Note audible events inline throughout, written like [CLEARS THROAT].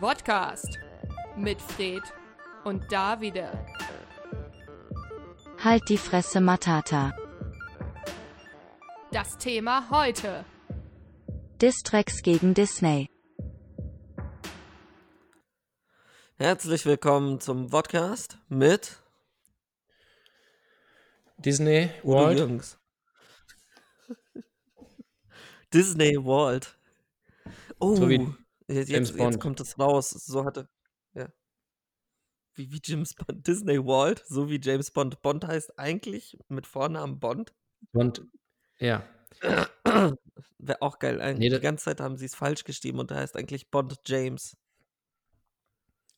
Podcast mit Fred und Davide. Halt die Fresse, Matata. Das Thema heute. Distracks gegen Disney. Herzlich willkommen zum Podcast mit Disney Udo World. Jürgens. Disney World. Oh, So wie jetzt, James jetzt, jetzt Bond. kommt es raus. So hatte. Ja. Wie, wie James Bond. [LAUGHS] Disney World, so wie James Bond. Bond heißt eigentlich mit Vornamen Bond. Und ja, [CLEARS THROAT] Wäre auch geil. Eigentlich Nee, die ganze Zeit haben sie es falsch geschrieben und er heißt eigentlich Bond James.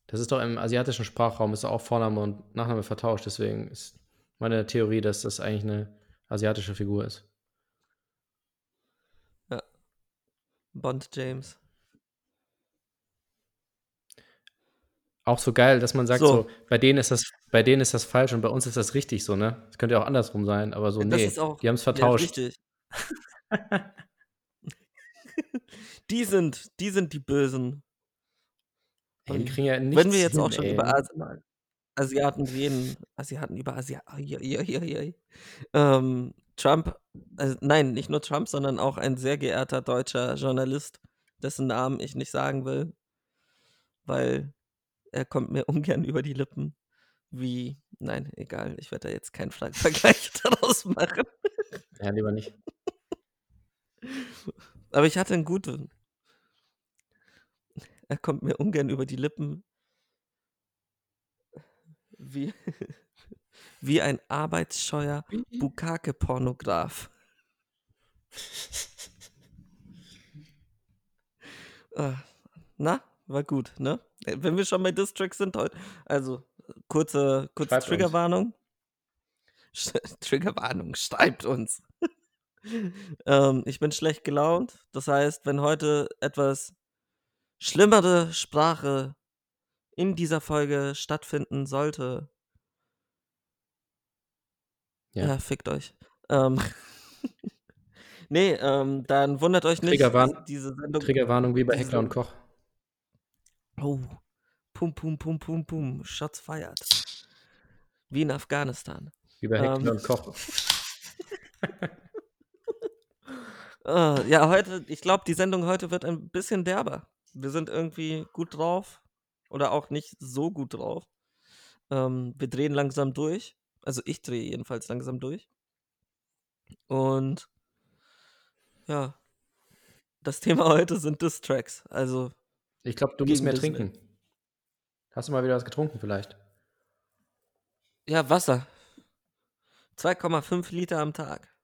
das ist doch im asiatischen Sprachraum ist auch Vorname und Nachname vertauscht. Deswegen ist meine Theorie, dass das eigentlich eine asiatische Figur ist. Bond James. Auch so geil, dass man sagt, So. so, bei denen ist das, bei denen ist das falsch und bei uns ist das richtig so, ne? Das könnte ja auch andersrum sein, aber so, Ja, nee, auch- die haben es Ja, vertauscht. richtig. [LAUGHS] die sind, die sind die Bösen. ey, die kriegen ja nichts Wenn wir jetzt hin, auch schon ey. über Asi Asiaten reden, Asiaten über Asiaten, ähm, Trump, also nein, nicht nur Trump, sondern auch ein sehr geehrter deutscher Journalist, dessen Namen ich nicht sagen will, weil er kommt mir [LAUGHS] ungern über die Lippen, wie, nein, egal, ich werde da jetzt keinen Ver- [LAUGHS] Vergleich daraus machen. Ja, lieber nicht. Aber ich hatte einen guten. Er kommt mir ungern über die Lippen. Wie, [LAUGHS] wie ein arbeitsscheuer Bukake-Pornograf. Ah, Na, war gut, ne? Äh, [LAUGHS] Wenn wir schon bei Distracks sind heute. Also, kurze, kurze Schreibt. Triggerwarnung. [LAUGHS] Triggerwarnung, schreibt uns. [LAUGHS] ähm, ich bin schlecht gelaunt. Das heißt, wenn heute etwas schlimmere Sprache in dieser Folge stattfinden sollte, ja, Ja. fickt euch. Ähm, nee, ähm, dann wundert euch nicht. Triggerwarn- diese Sendung. Triggerwarnung wie bei Heckler und Koch. Oh, pum, pum, pum, pum, pum. Shots feiert. Wie in Afghanistan. Wie bei Ähm. Heckler und Koch. Äh, ja, heute, ich glaube, die Sendung heute wird ein bisschen derber. Wir sind irgendwie gut drauf oder auch nicht so gut drauf. Ähm, wir drehen langsam durch. Also ich drehe jedenfalls langsam durch. Und ja, das Thema [LAUGHS] heute sind Diss-Tracks. Also Ich glaube, du musst mehr trinken. Hast du mal wieder was getrunken vielleicht? ja, Wasser. 2,5 Liter am Tag.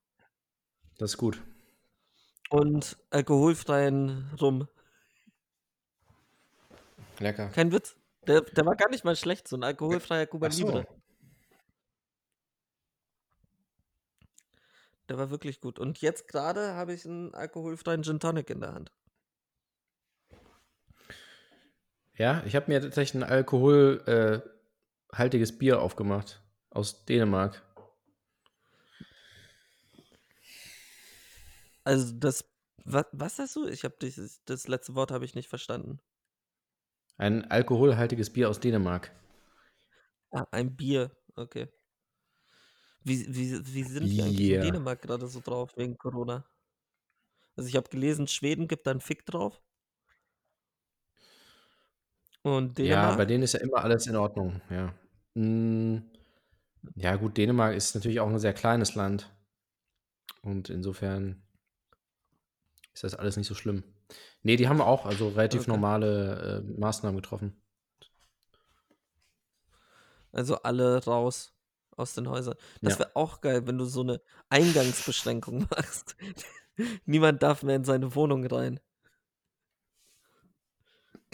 Das ist gut. Und alkoholfreien Rum. Lecker. Kein Witz. Der, der war gar nicht mal schlecht, so ein alkoholfreier Cuba so. Libre. Der war wirklich gut. Und jetzt gerade habe ich einen alkoholfreien Gin Tonic in der Hand. Ja, ich habe mir tatsächlich ein alkoholhaltiges äh, Bier aufgemacht aus Dänemark. Also das, was, was hast du? Ich habe dieses, das letzte Wort habe ich nicht verstanden. Ein alkoholhaltiges Bier aus Dänemark. Ah, ein Bier, okay. Wie, wie, wie sind die eigentlich in Dänemark gerade so drauf wegen Corona? Also ich habe gelesen, Schweden gibt da einen Fick drauf. Und Ja, Dänemark? bei denen ist ja immer alles in Ordnung, ja. Mm, Ja, gut, Dänemark ist natürlich auch ein sehr kleines Land. Und insofern ist das alles nicht so schlimm. Nee, die haben auch also relativ Okay. normale äh, Maßnahmen getroffen. Also alle raus aus den Häusern. Das Ja. wäre auch geil, wenn du so eine Eingangsbeschränkung [LAUGHS] machst. Niemand darf mehr in seine Wohnung rein.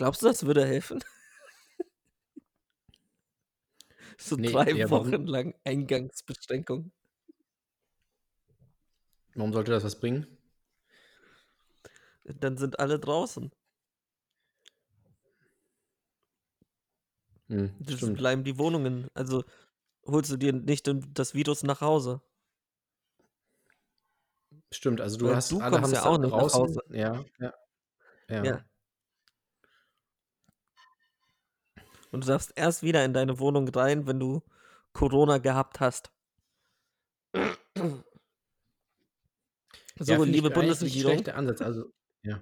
Glaubst du, das würde helfen? [LAUGHS] so Nee, drei ja, warum? Wochen lang Eingangsbeschränkung. Warum sollte das was bringen? Dann sind alle draußen. Hm, Das stimmt. bleiben die Wohnungen. Also holst du dir nicht das Virus nach Hause. Stimmt, also du Weil hast du alle kommst ja auch nicht nach draußen. Hause. Ja, ja. Ja. Ja. Und du darfst erst wieder in deine Wohnung rein, wenn du Corona gehabt hast. So, ja, liebe ich Bundesregierung. schlechter Ansatz. Also, ja.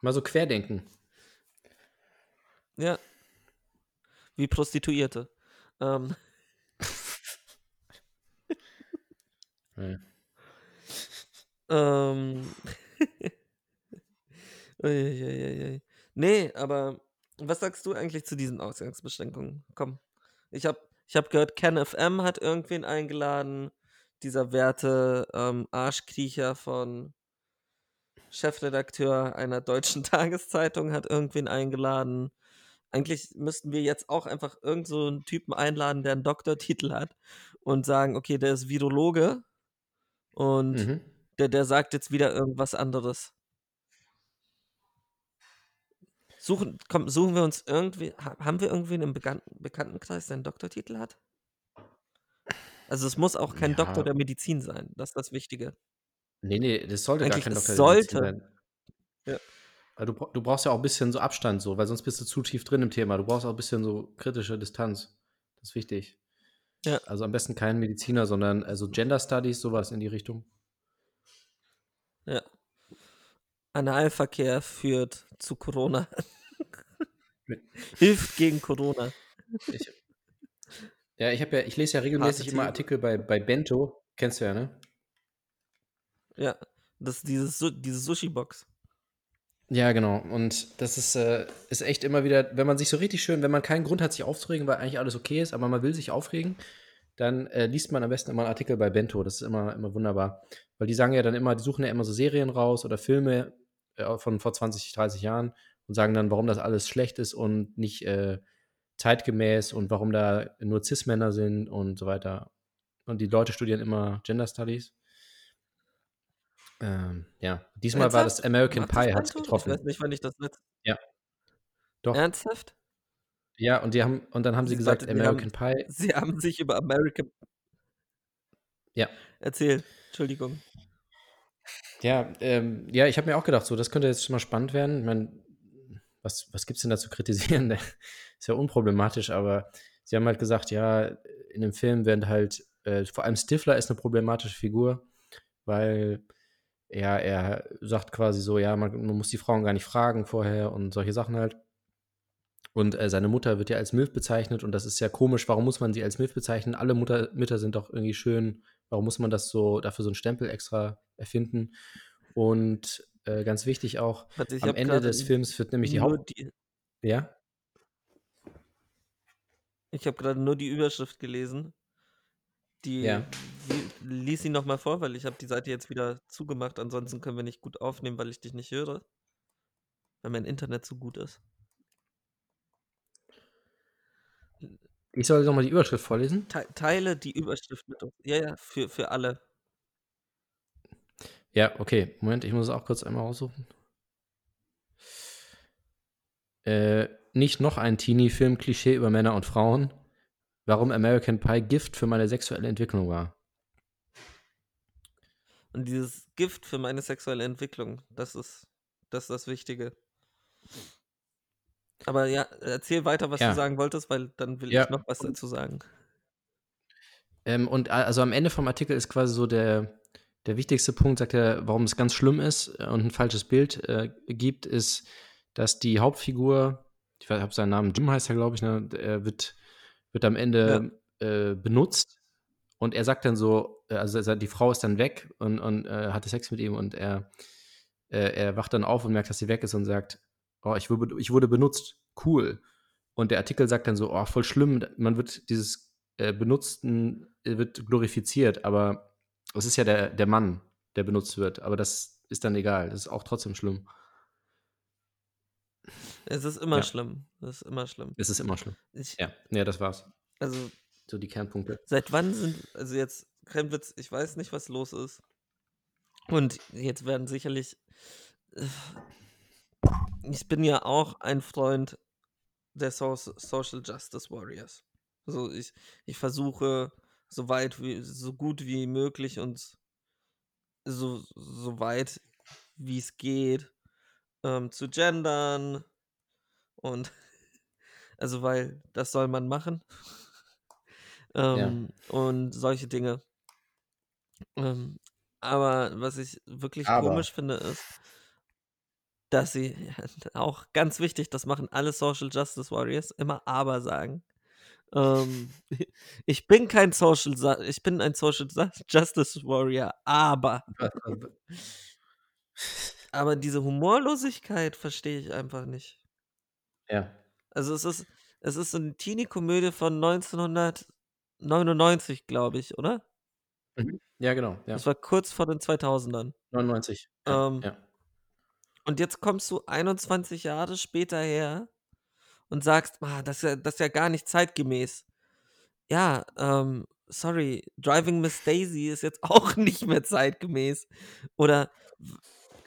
Mal so querdenken. Ja. Wie Prostituierte. Ähm, [LAUGHS] Ja. ähm. [LAUGHS] Uiuiuiui. nee, aber was sagst du eigentlich zu diesen Ausgangsbeschränkungen? Komm. Ich habe ich hab gehört, KenFM hat irgendwen eingeladen. Dieser werte ähm, Arschkriecher von Chefredakteur einer deutschen [LAUGHS] Tageszeitung hat irgendwen eingeladen. Eigentlich müssten wir jetzt auch einfach irgend so einen Typen einladen, der einen Doktortitel hat und sagen, okay, der ist Virologe und Mhm. der, der sagt jetzt wieder irgendwas anderes. Suchen, komm, suchen wir uns irgendwie, ha- haben wir irgendwen im Bekannten, Bekanntenkreis, der einen Doktortitel hat? Also es muss auch kein Doktor Ja. der Medizin sein, das ist das Wichtige. Nee, nee, das sollte gar Eigentlich, kein es Doktor der Medizin sollte. sein. Ja. Weil du, du brauchst ja auch ein bisschen so Abstand, so, weil sonst bist du zu tief drin im Thema. Du brauchst auch ein bisschen so kritische Distanz. Das ist wichtig. Ja. Also am besten kein Mediziner, sondern also Gender Studies, sowas in die Richtung. Ja. Analverkehr führt zu Corona. [LAUGHS] Hilft gegen Corona. Ich, ja, ich habe ja, ich lese ja regelmäßig Harte immer. Artikel bei, bei Bento. Kennst du ja, ne? Ja, das ist dieses, diese Sushi-Box. Ja, genau. Und das ist, äh, ist echt immer wieder, wenn man sich so richtig schön, wenn man keinen Grund hat, sich aufzuregen, weil eigentlich alles okay ist, aber man will sich aufregen, dann äh, liest man am besten immer einen Artikel bei Bento. Das ist immer, immer wunderbar. Weil die sagen ja dann immer, die suchen ja immer so Serien raus oder Filme äh, von vor 20, 30 Jahren und sagen dann, warum das alles schlecht ist und nicht äh, zeitgemäß und warum da nur Cis-Männer sind und so weiter. Und die Leute studieren immer Gender Studies. Ähm, ja, diesmal war das Ernsthaft? American Pie, hat es getroffen. Ich weiß nicht, wann ich das letzte. Doch. Ernsthaft? Ja, und die haben, und dann haben sie Sie- gesagt, warte, die American Pie. [LAUGHS] Sie haben sich über American. Ja. Erzähl. Entschuldigung. Ja, ähm, ja, ich habe mir auch gedacht, so, das könnte jetzt schon mal spannend werden. Ich meine, was, was gibt es denn da zu kritisieren? [LAUGHS] ist ja unproblematisch, aber sie haben halt gesagt, ja, in dem Film werden halt, äh, vor allem Stifler ist eine problematische Figur, weil ja, er sagt quasi so, ja, man, man muss die Frauen gar nicht fragen vorher und solche Sachen halt. Und äh, seine Mutter wird ja als MILF bezeichnet und das ist ja komisch. Warum muss man sie als MILF bezeichnen? Alle Mutter, Mütter sind doch irgendwie schön. Warum muss man das so, dafür so einen Stempel extra erfinden? Und äh, ganz wichtig auch, ich am Ende des Films wird nämlich die Haupt... die, Ja? Ich habe gerade nur die Überschrift gelesen. Die Ja. wie, lies sie nochmal vor, weil ich habe die Seite jetzt wieder zugemacht. Ansonsten können wir nicht gut aufnehmen, weil ich dich nicht höre. Weil mein Internet so gut ist. Ich soll nochmal die Überschrift vorlesen. Te teile die Überschrift mit uns. Ja, ja, für, für alle. Ja, okay. Moment, ich muss es auch kurz einmal raussuchen. Äh, nicht noch ein Teenie-Film-Klischee über Männer und Frauen. Warum American Pie Gift für meine sexuelle Entwicklung war. Und dieses Gift für meine sexuelle Entwicklung, das ist das, ist das Wichtige. Aber ja, erzähl weiter, was Ja. du sagen wolltest, weil dann will Ja, ich noch was dazu sagen. Ähm, und a- also am Ende vom Artikel ist quasi so der, der wichtigste Punkt, sagt er, warum es ganz schlimm ist äh, und ein falsches Bild äh, gibt, ist, dass die Hauptfigur, ich habe seinen Namen, Jim heißt er, glaube ich, ne, er wird, wird am Ende äh, benutzt und er sagt dann so, äh, also die Frau ist dann weg und, und äh, hatte Sex mit ihm und er, äh, er wacht dann auf und merkt, dass sie weg ist und sagt, oh, ich wurde, ich wurde benutzt, cool. Und der Artikel sagt dann so, oh, voll schlimm, man wird dieses äh, Benutzten äh, wird glorifiziert, aber es ist ja der, der Mann, der benutzt wird, aber das ist dann egal, das ist auch trotzdem schlimm. Es ist immer Ja. schlimm. Es ist immer schlimm. Es ist immer schlimm. Ich, Ja, ja, das war's. Also, So die Kernpunkte. seit wann sind, also jetzt, Kremwitz, ich weiß nicht, was los ist. Und jetzt werden sicherlich, äh, ich bin ja auch ein Freund der so Social Justice Warriors. Also ich, ich versuche so weit wie, so gut wie möglich und so, so weit wie es geht ähm, zu gendern und [LAUGHS] Also, weil das soll man machen. [LAUGHS] Ja. Ähm, und solche Dinge. Ähm, aber was ich wirklich Aber. komisch finde, ist, dass sie [LAUGHS] auch ganz wichtig, das machen alle Social Justice Warriors, immer aber sagen. Ähm, [LAUGHS] ich bin kein Social, ich bin ein Social Justice Warrior, aber. [LAUGHS] Aber diese Humorlosigkeit verstehe ich einfach nicht. Ja. Also es ist, es ist eine Teenie-Komödie von 1999, glaube ich, oder? Mhm. Ja, genau. Ja. Das war kurz vor den 2000ern. 99. Ja. Ähm, ja. Und jetzt kommst du 21 Jahre später her und sagst, ah, das, ist ja, das ist ja gar nicht zeitgemäß. Ja, ähm, sorry, Driving Miss Daisy ist jetzt [LAUGHS] auch nicht mehr zeitgemäß. Oder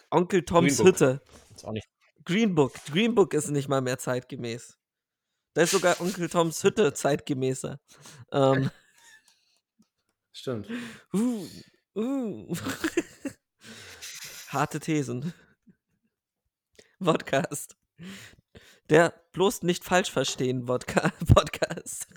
Onkel Toms Green. Hütte. Ist auch nicht. Green Book. Green Book ist nicht mal mehr zeitgemäß. Da ist sogar Onkel Toms Hütte zeitgemäßer. Ähm, [LAUGHS] Stimmt. uh, uh. [LAUGHS] Harte Thesen. Podcast. Der bloß nicht falsch verstehen [LAUGHS] Podcast.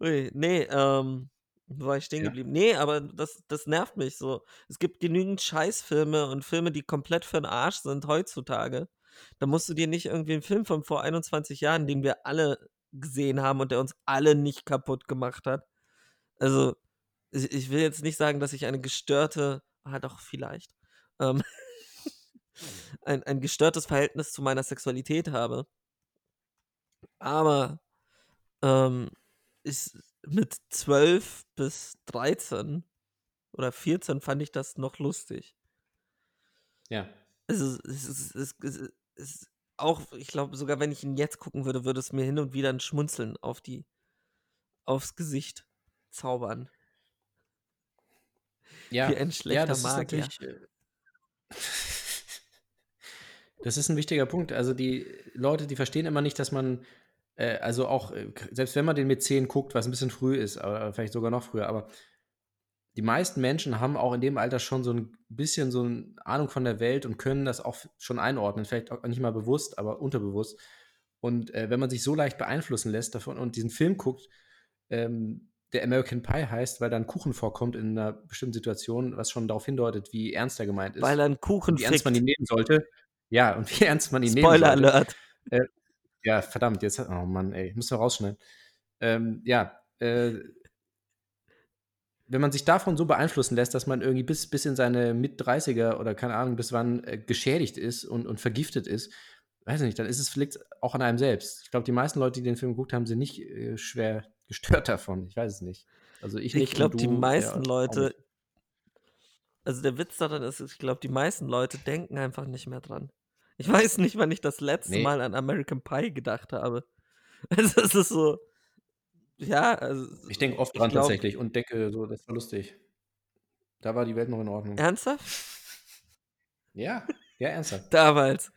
Ui, nee, ähm, wo war ich stehen Ja. geblieben? Nee, aber das, das nervt mich so. Es gibt genügend Scheißfilme und Filme, die komplett für den Arsch sind heutzutage. Da musst du dir nicht irgendwie einen Film von vor 21 Jahren, den wir alle gesehen haben und der uns alle nicht kaputt gemacht hat. Also, ich, ich will jetzt nicht sagen, dass ich eine gestörte, ah doch, vielleicht, ähm, ein, ein gestörtes Verhältnis zu meiner Sexualität habe. Aber ähm, ich, mit 12 bis 13 oder 14 fand ich das noch lustig. Ja. Also, es ist, es, ist, es ist auch, ich glaube, sogar wenn ich ihn jetzt gucken würde, würde es mir hin und wieder ein Schmunzeln auf die, aufs Gesicht zaubern. Ja. Wie ein schlechter das Magier. Ist natürlich, äh, das ist ein wichtiger Punkt. Also die Leute, die verstehen immer nicht, dass man, äh, also auch, äh, selbst wenn man den mit 10 guckt, was ein bisschen früh ist, aber vielleicht sogar noch früher, aber die meisten Menschen haben auch in dem Alter schon so ein bisschen so eine Ahnung von der Welt und können das auch schon einordnen. Vielleicht auch nicht mal bewusst, aber unterbewusst. Und äh, wenn man sich so leicht beeinflussen lässt davon und diesen Film guckt, ähm, der American Pie heißt, weil da ein Kuchen vorkommt in einer bestimmten Situation, was schon darauf hindeutet, wie ernst er gemeint ist. Weil er einen Kuchen wie ernst man ihn nehmen sollte. Ja, und [LAUGHS] wie ernst man ihn Spoiler nehmen sollte. Alert. Äh, ja, verdammt, jetzt, oh Mann, ey, müssen wir rausschneiden. Ähm, ja, äh, wenn man sich davon so beeinflussen lässt, dass man irgendwie bis, bis in seine Mit-30er oder keine Ahnung, bis wann äh, geschädigt ist und, und vergiftet ist, weiß ich nicht, dann ist es vielleicht auch an einem selbst. Ich glaube, die meisten Leute, die den Film geguckt haben, sind nicht äh, schwer gestört [LAUGHS] davon. Ich weiß es nicht. Also ich Ich glaube, die meisten ja, Leute, also der Witz daran ist, ich glaube, die meisten Leute denken einfach nicht mehr dran. Ich weiß nicht, wann ich das letzte Nee. Mal an American Pie gedacht habe. [LAUGHS] Also es ist so, ja, also Ich denke oft dran glaub- tatsächlich und denke so, das war lustig. Da war die Welt noch in Ordnung. ernsthaft? Ja, ja, ernsthaft. [LAUGHS] Damals.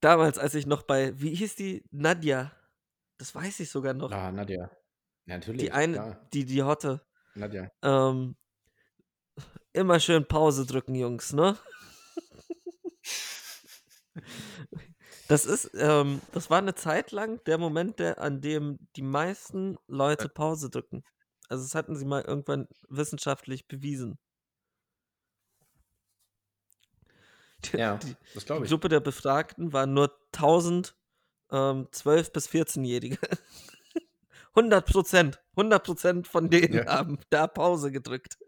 Damals, als ich noch bei, wie hieß die? Nadja. Das weiß ich sogar noch. Ah, Nadja. Ja, natürlich. die eine, klar. die, die Hotte. Nadja. Ähm, immer schön Pause drücken, Jungs, ne? [LAUGHS] Das ist, ähm, das war eine Zeit lang der Moment, der, an dem die meisten Leute Pause drücken. Also das hatten sie mal irgendwann wissenschaftlich bewiesen. Die, Ja, die, das die glaube ich. Gruppe der Befragten waren nur 1000 ähm, 12- bis 14-Jährige. 100 [LAUGHS] Prozent. 100 Prozent von denen Ja. haben da Pause gedrückt.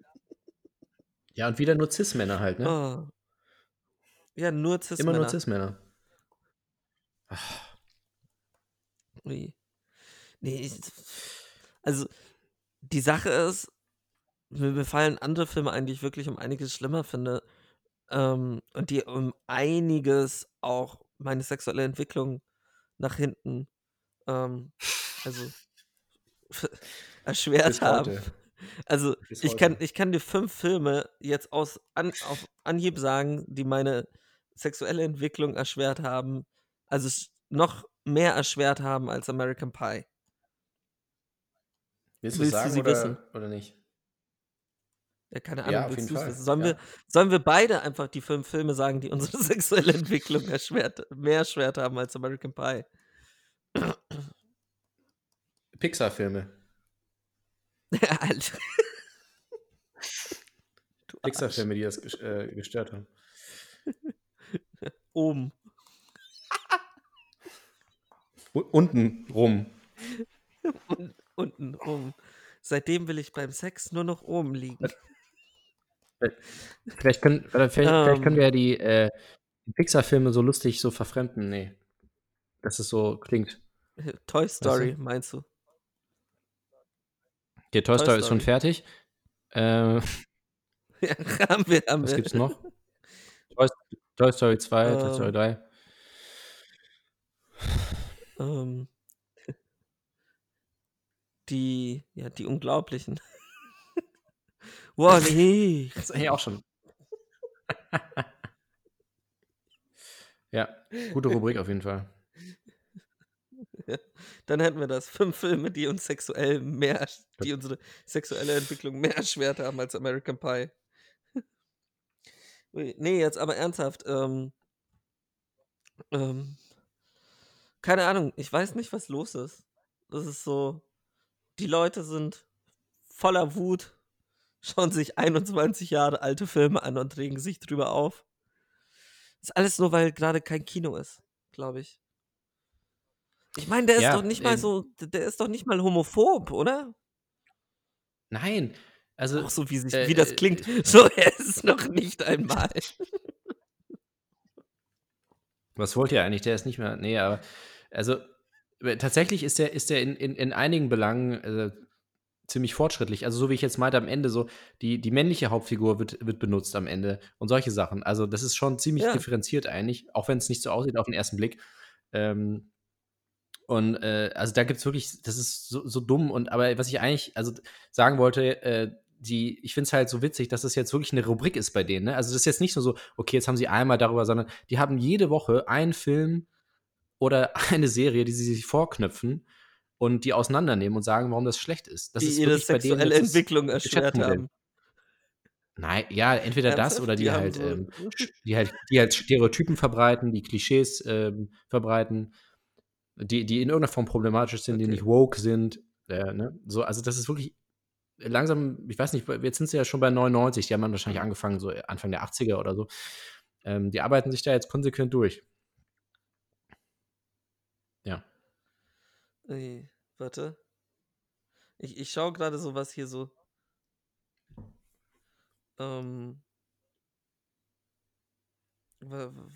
Ja, und wieder nur Cis-Männer halt, ne? Oh. Ja, nur cis Immer nur Cis-Männer. Nee, ich, also die Sache ist, mir, fallen andere Filme ein, die ich wirklich um einiges schlimmer finde. Ähm, und die um einiges auch meine sexuelle Entwicklung nach hinten ähm, also [LAUGHS] erschwert haben. Also ich kann, ich kann dir fünf Filme jetzt aus an, auf Anhieb sagen, die meine sexuelle Entwicklung erschwert haben. Also noch mehr erschwert haben als American Pie. Willst, Willst du du sagen sie oder, wissen? oder nicht? Ja, keine Ja, Ahnung, auf willst Fall, wissen? Sollen, ja. wir, sollen wir beide einfach die fünf Filme sagen, die unsere [LAUGHS] sexuelle Entwicklung erschwert, mehr erschwert haben als American Pie? Pixar-Filme. [LAUGHS] Alter. Du Arsch. Pixar-Filme, die das äh, gestört haben. Oben. Unten rum. Und, unten rum. Seitdem will ich beim Sex nur noch oben liegen. Vielleicht können, vielleicht, vielleicht können Ähm. wir ja die, äh, die Pixar-Filme so lustig so verfremden. Nee. Dass es so klingt. Toy Story, du? meinst du? Okay, Toy, Toy Story ist schon Story. fertig. [LAUGHS] Äh, Ja, haben wir, haben was wir. gibt's noch? [LAUGHS] Toy, Toy Story 2, Toy Ähm. Story 3. Ähm, die, ja, die Unglaublichen. [LAUGHS] Wally. [LAUGHS] Das ist eigentlich auch schon. [LAUGHS] ja, gute Rubrik auf jeden Fall. Dann hätten wir das. Fünf Filme, die uns sexuell mehr, die unsere sexuelle Entwicklung mehr erschwert haben als American Pie. Nee, jetzt aber ernsthaft. Ähm, ähm, keine Ahnung, ich weiß nicht, was los ist. Das ist so, die Leute sind voller Wut, [LAUGHS] schauen sich 21 Jahre alte Filme an und regen sich drüber auf. ist alles nur, weil gerade kein Kino ist, glaube ich. Ich meine, der ist Ja, doch nicht mal so, der ist doch nicht mal homophob, oder? Nein, also. Auch so wie, sich, äh, wie das äh, klingt. So, [LAUGHS] er ist es noch nicht einmal. Was wollt ihr eigentlich? Der ist nicht mehr. Nee, aber. Also, äh, tatsächlich ist der, ist der in, in, in einigen Belangen äh, ziemlich fortschrittlich. Also, so wie ich jetzt meinte, am Ende so, die, die männliche Hauptfigur wird, wird benutzt am Ende und solche Sachen. Also, das ist schon ziemlich Ja. differenziert eigentlich, auch wenn es nicht so aussieht auf den ersten Blick. Ähm, und äh, also da gibt es wirklich, das ist so, so dumm. Und aber was ich eigentlich also sagen wollte, äh, die, ich finde es halt so witzig, dass das jetzt wirklich eine Rubrik ist bei denen. Ne? Also das ist jetzt nicht nur so, okay, jetzt haben sie einmal darüber, sondern die haben jede Woche einen Film oder [LAUGHS] eine Serie, die sie sich vorknöpfen und die auseinandernehmen und sagen, warum das schlecht ist. Das die ist ihre denen sexuelle das Entwicklung erschwert haben. Nein, ja, entweder das Ernsthaft? oder die, Die halt, so- ähm, [LAUGHS] die halt, die halt Stereotypen verbreiten, die Klischees ähm, verbreiten, die, die in irgendeiner Form problematisch sind, die Okay. nicht woke sind. Äh, ne? so, also das ist wirklich langsam, ich weiß nicht, jetzt sind sie ja schon bei 99, die haben dann wahrscheinlich angefangen, so Anfang der 80er oder so. Ähm, die arbeiten sich da jetzt konsequent durch. Ja. Ui, warte. Ich, ich schaue gerade so, was hier so. Ähm, wa- wa-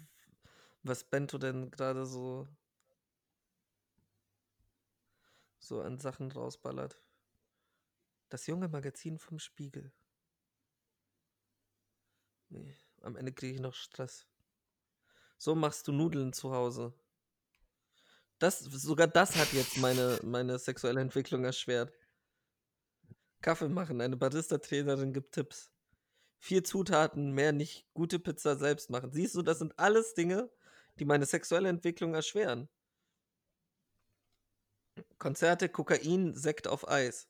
was Bento denn gerade so so an Sachen rausballert. Das junge Magazin vom Spiegel. Nee, am Ende kriege ich noch Stress. So machst du Nudeln zu Hause. Das, sogar das hat jetzt meine, meine sexuelle Entwicklung erschwert. Kaffee machen, eine Barista-Trainerin gibt Tipps. Vier Zutaten, mehr nicht, gute Pizza selbst machen. Siehst du, das sind alles Dinge, die meine sexuelle Entwicklung erschweren. Konzerte, Kokain, Sekt auf Eis.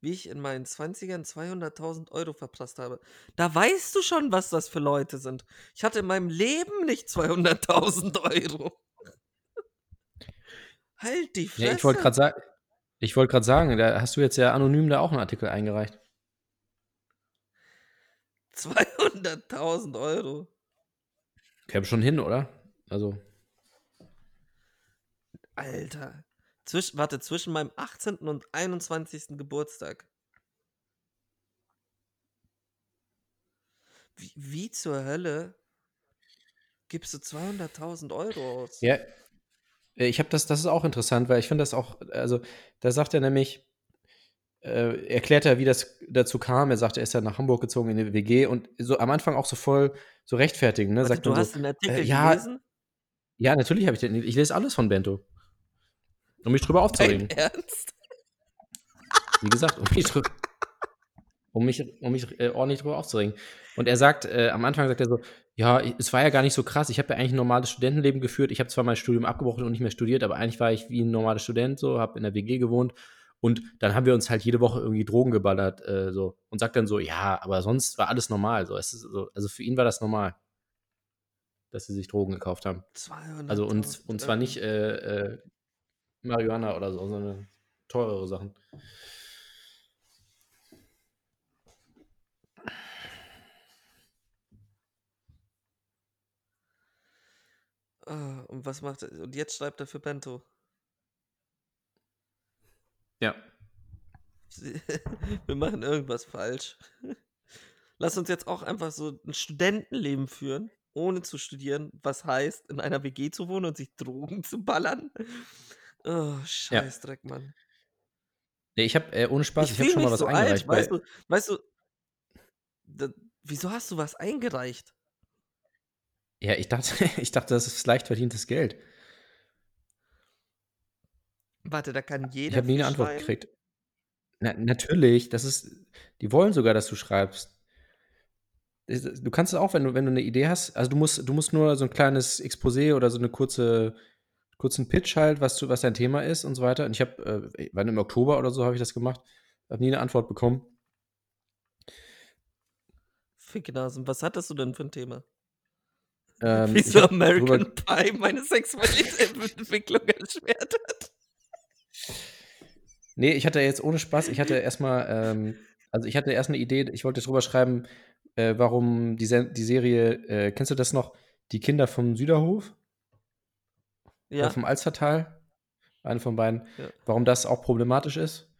Wie ich in meinen 20ern 200.000 Euro verprasst habe. Da weißt du schon, was das für Leute sind. Ich hatte in meinem Leben nicht 200.000 Euro. [LAUGHS] Halt die Fresse. ja ich wollte gerade sagen, ich wollte gerade sagen, da hast du jetzt ja anonym da auch einen Artikel eingereicht. 200.000 Euro. Käme schon hin, oder? Also, Alter. Zwisch, warte, zwischen meinem 18. und 21. Geburtstag. Wie, wie zur Hölle gibst du 200.000 Euro aus? Ja, äh, ich habe das, das ist auch interessant, weil ich finde das auch, also da sagt er nämlich, äh, erklärt er, wie das dazu kam. Er sagt, er ist ja nach Hamburg gezogen in eine WG und so am Anfang auch so voll so rechtfertigen, ne? Warte, Sagt du hast so, den Artikel äh, ja, gelesen? ja, natürlich habe ich den, ich lese alles von Bento. Um mich drüber aufzuregen. Dein Ernst? Wie gesagt, um mich, drü- um mich, um mich äh, ordentlich drüber aufzuregen. Und er sagt, äh, am Anfang sagt er so, ja, es war ja gar nicht so krass. Ich habe ja eigentlich ein normales Studentenleben geführt. Ich habe zwar mein Studium abgebrochen und nicht mehr studiert, aber eigentlich war ich wie ein normaler Student, so, habe in der WG gewohnt. Und dann haben wir uns halt jede Woche irgendwie Drogen geballert, äh, so. Und sagt dann so, ja, aber sonst war alles normal. So. Es ist so, also für ihn war das normal, dass sie sich Drogen gekauft haben. 200.000 Also und, und zwar nicht, äh, äh, Marihuana oder so, so eine teurere Sachen. Ah, und was macht er? Und jetzt schreibt er für Bento. Ja. [LAUGHS] Wir machen irgendwas falsch. Lass uns jetzt auch einfach so ein Studentenleben führen, ohne zu studieren, was heißt, in einer WG zu wohnen und sich Drogen zu ballern. Oh, Scheißdreck, Mann. Nee, ich habe, äh, ohne Spaß, Ich ich habe fühle schon mich mal was so alt, eingereicht bei. weißt du, weißt du, da, wieso hast du was eingereicht? Ja, ich dachte, [LAUGHS] ich dachte, das ist leicht verdientes Geld. Warte, da kann Ich jeder habe nie eine Antwort schreiben? gekriegt. Na, natürlich, das ist, die wollen sogar, dass du schreibst. Das- das- Du kannst es auch, wenn du, wenn du eine Idee hast, also du musst, du musst nur so ein kleines Exposé oder so eine kurze, kurzen Pitch halt, was, du, was dein Thema ist und so weiter. Und ich habe, äh, wann im Oktober oder so habe ich das gemacht, habe nie eine Antwort bekommen. Ficknasen, was hattest du denn für ein Thema? Ähm, Wie ich so hab American Pie meine Sexualität-Entwicklung erschwert hat. Nee, ich hatte jetzt ohne Spaß, ich hatte erstmal, ähm, also ich hatte erst eine Idee, ich wollte drüber schreiben, äh, warum die, Se die Serie, äh, kennst du das noch? Die Kinder vom Süderhof? Ja, Oder vom Alstertal? Eine von beiden. Ja. Warum das auch problematisch ist.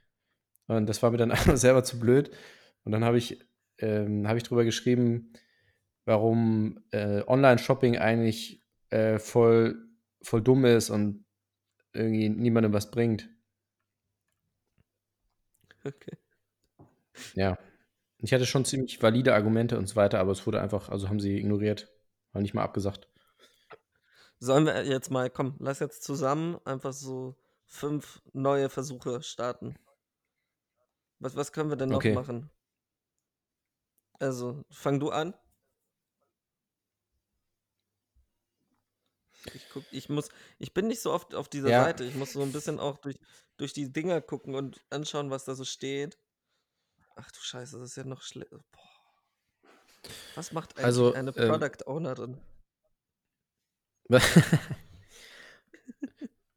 Und das war mir dann [LAUGHS] einfach selber zu blöd. Und dann habe ich, ähm, habe ich drüber geschrieben, warum äh, Online-Shopping eigentlich äh, voll, voll dumm ist und irgendwie niemandem was bringt. okay. Ja. Ich hatte schon ziemlich valide Argumente und so weiter, aber es wurde einfach, also haben sie ignoriert. War nicht mal abgesagt. Sollen wir jetzt mal, komm, lass jetzt zusammen einfach so fünf neue Versuche starten. Was, was können wir denn noch Okay. machen? Also, fang du an. Ich guck, ich muss, ich bin nicht so oft auf dieser Ja. Seite. Ich muss so ein bisschen auch durch, durch die Dinger gucken und anschauen, was da so steht. Ach du Scheiße, das ist ja noch schlecht. Was macht eigentlich Also, eine ähm, Product Ownerin? [LAUGHS]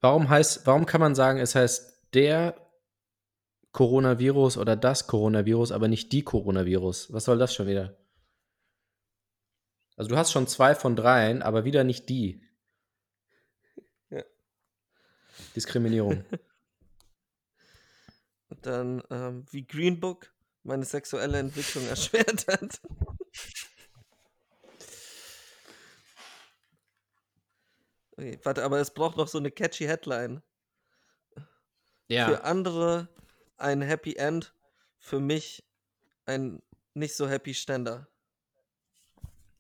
warum heißt, warum kann man sagen, es heißt der Coronavirus oder das Coronavirus, aber nicht die Coronavirus? Was soll das schon wieder? Also du hast schon zwei von dreien, aber wieder nicht die. Ja. Diskriminierung. [LAUGHS] Und dann, ähm, wie Green Book meine sexuelle Entwicklung erschwert hat. Okay, warte, aber es braucht noch so eine catchy Headline. Für andere ein Happy End, für mich ein nicht so happy Ständer.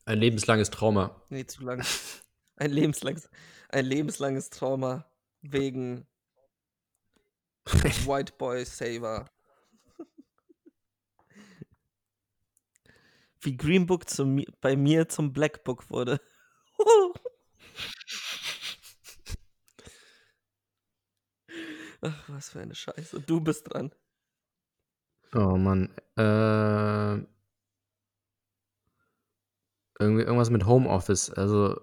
Ein lebenslanges Trauma. Nee, zu lang. Ein lebenslanges, ein lebenslanges Trauma wegen [LAUGHS] White Boy Saver. Wie Green Book zum, bei mir zum Black Book wurde. Ach, was für eine Scheiße. Du bist dran. Oh Mann. Äh, irgendwie irgendwas mit Homeoffice. Also